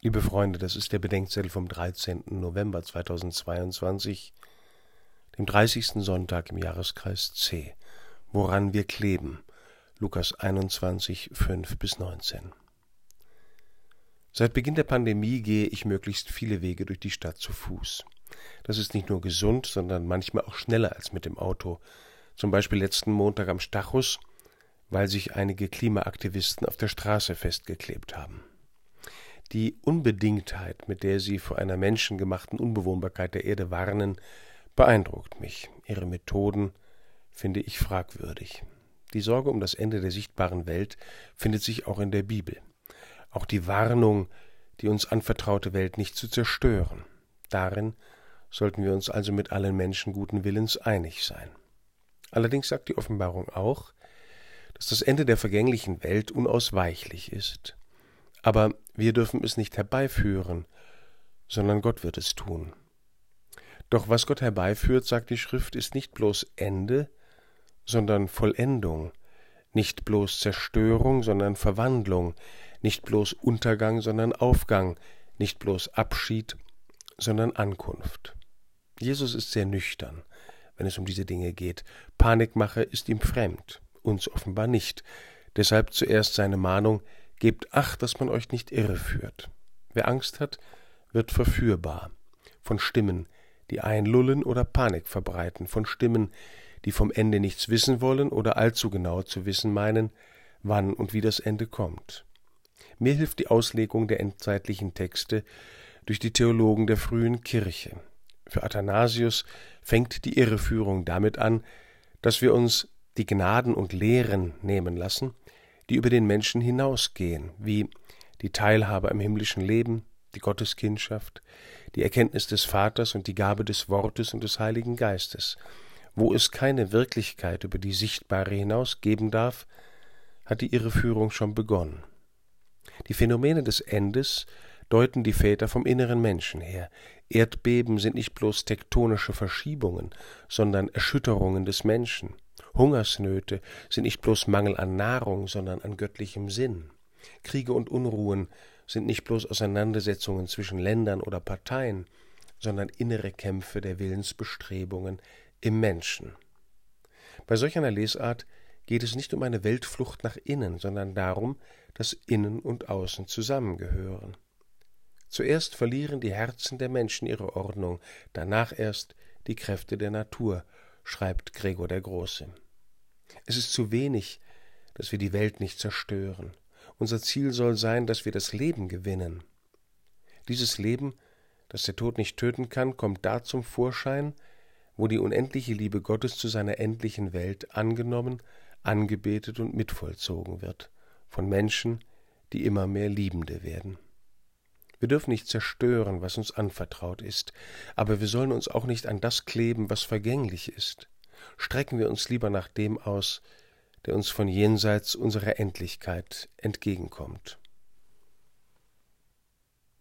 Liebe Freunde, das ist der Bedenkzettel vom 13. November 2022, dem 30. Sonntag im Jahreskreis C, woran wir kleben. Lukas 21, 5 bis 19. Seit Beginn der Pandemie gehe ich möglichst viele Wege durch die Stadt zu Fuß. Das ist nicht nur gesund, sondern manchmal auch schneller als mit dem Auto. Zum Beispiel letzten Montag am Stachus, weil sich einige Klimaaktivisten auf der Straße festgeklebt haben. Die Unbedingtheit, mit der sie vor einer menschengemachten Unbewohnbarkeit der Erde warnen, beeindruckt mich. Ihre Methoden finde ich fragwürdig. Die Sorge um das Ende der sichtbaren Welt findet sich auch in der Bibel. Auch die Warnung, die uns anvertraute Welt nicht zu zerstören. Darin sollten wir uns also mit allen Menschen guten Willens einig sein. Allerdings sagt die Offenbarung auch, dass das Ende der vergänglichen Welt unausweichlich ist. Aber wir dürfen es nicht herbeiführen, sondern Gott wird es tun. Doch was Gott herbeiführt, sagt die Schrift, ist nicht bloß Ende, sondern Vollendung, nicht bloß Zerstörung, sondern Verwandlung, nicht bloß Untergang, sondern Aufgang, nicht bloß Abschied, sondern Ankunft. Jesus ist sehr nüchtern, wenn es um diese Dinge geht. Panikmache ist ihm fremd, uns offenbar nicht. Deshalb zuerst seine Mahnung, Gebt acht, dass man euch nicht irreführt. Wer Angst hat, wird verführbar. Von Stimmen, die einlullen oder Panik verbreiten, von Stimmen, die vom Ende nichts wissen wollen oder allzu genau zu wissen meinen, wann und wie das Ende kommt. Mir hilft die Auslegung der endzeitlichen Texte durch die Theologen der frühen Kirche. Für Athanasius fängt die Irreführung damit an, dass wir uns die Gnaden und Lehren nehmen lassen, die über den Menschen hinausgehen, wie die Teilhabe am himmlischen Leben, die Gotteskindschaft, die Erkenntnis des Vaters und die Gabe des Wortes und des Heiligen Geistes. Wo es keine Wirklichkeit über die Sichtbare hinaus geben darf, hat die Irreführung schon begonnen. Die Phänomene des Endes deuten die Väter vom inneren Menschen her. Erdbeben sind nicht bloß tektonische Verschiebungen, sondern Erschütterungen des Menschen. Hungersnöte sind nicht bloß Mangel an Nahrung, sondern an göttlichem Sinn. Kriege und Unruhen sind nicht bloß Auseinandersetzungen zwischen Ländern oder Parteien, sondern innere Kämpfe der Willensbestrebungen im Menschen. Bei solch einer Lesart geht es nicht um eine Weltflucht nach innen, sondern darum, dass Innen und Außen zusammengehören. Zuerst verlieren die Herzen der Menschen ihre Ordnung, danach erst die Kräfte der Natur, schreibt Gregor der Große. Es ist zu wenig, dass wir die Welt nicht zerstören. Unser Ziel soll sein, dass wir das Leben gewinnen. Dieses Leben, das der Tod nicht töten kann, kommt da zum Vorschein, wo die unendliche Liebe Gottes zu seiner endlichen Welt angenommen, angebetet und mitvollzogen wird, von Menschen, die immer mehr Liebende werden. Wir dürfen nicht zerstören, was uns anvertraut ist, aber wir sollen uns auch nicht an das kleben, was vergänglich ist strecken wir uns lieber nach dem aus, der uns von jenseits unserer Endlichkeit entgegenkommt.